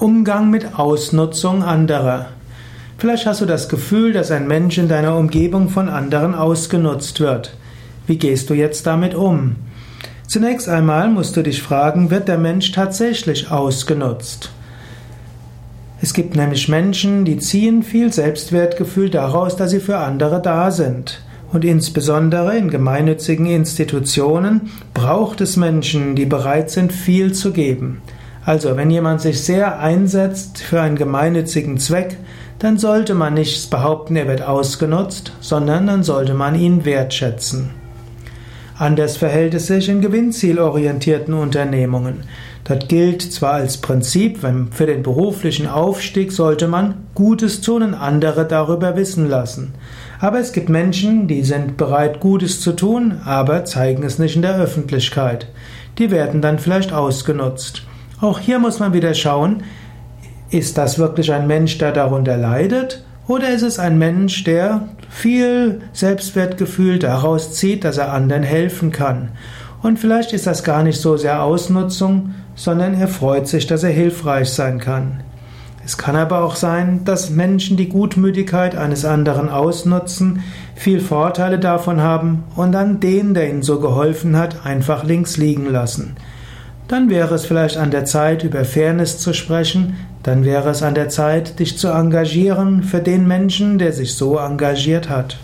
Umgang mit Ausnutzung anderer. Vielleicht hast du das Gefühl, dass ein Mensch in deiner Umgebung von anderen ausgenutzt wird. Wie gehst du jetzt damit um? Zunächst einmal musst du dich fragen, wird der Mensch tatsächlich ausgenutzt? Es gibt nämlich Menschen, die ziehen viel Selbstwertgefühl daraus, dass sie für andere da sind. Und insbesondere in gemeinnützigen Institutionen braucht es Menschen, die bereit sind, viel zu geben. Also, wenn jemand sich sehr einsetzt für einen gemeinnützigen Zweck, dann sollte man nicht behaupten, er wird ausgenutzt, sondern dann sollte man ihn wertschätzen. Anders verhält es sich in gewinnzielorientierten Unternehmungen. Dort gilt zwar als Prinzip, für den beruflichen Aufstieg sollte man Gutes tun und andere darüber wissen lassen. Aber es gibt Menschen, die sind bereit, Gutes zu tun, aber zeigen es nicht in der Öffentlichkeit. Die werden dann vielleicht ausgenutzt. Auch hier muss man wieder schauen, ist das wirklich ein Mensch, der darunter leidet? Oder ist es ein Mensch, der viel Selbstwertgefühl daraus zieht, dass er anderen helfen kann? Und vielleicht ist das gar nicht so sehr Ausnutzung, sondern er freut sich, dass er hilfreich sein kann. Es kann aber auch sein, dass Menschen die Gutmütigkeit eines anderen ausnutzen, viel Vorteile davon haben und dann den, der ihnen so geholfen hat, einfach links liegen lassen. Dann wäre es vielleicht an der Zeit, über Fairness zu sprechen, dann wäre es an der Zeit, dich zu engagieren für den Menschen, der sich so engagiert hat.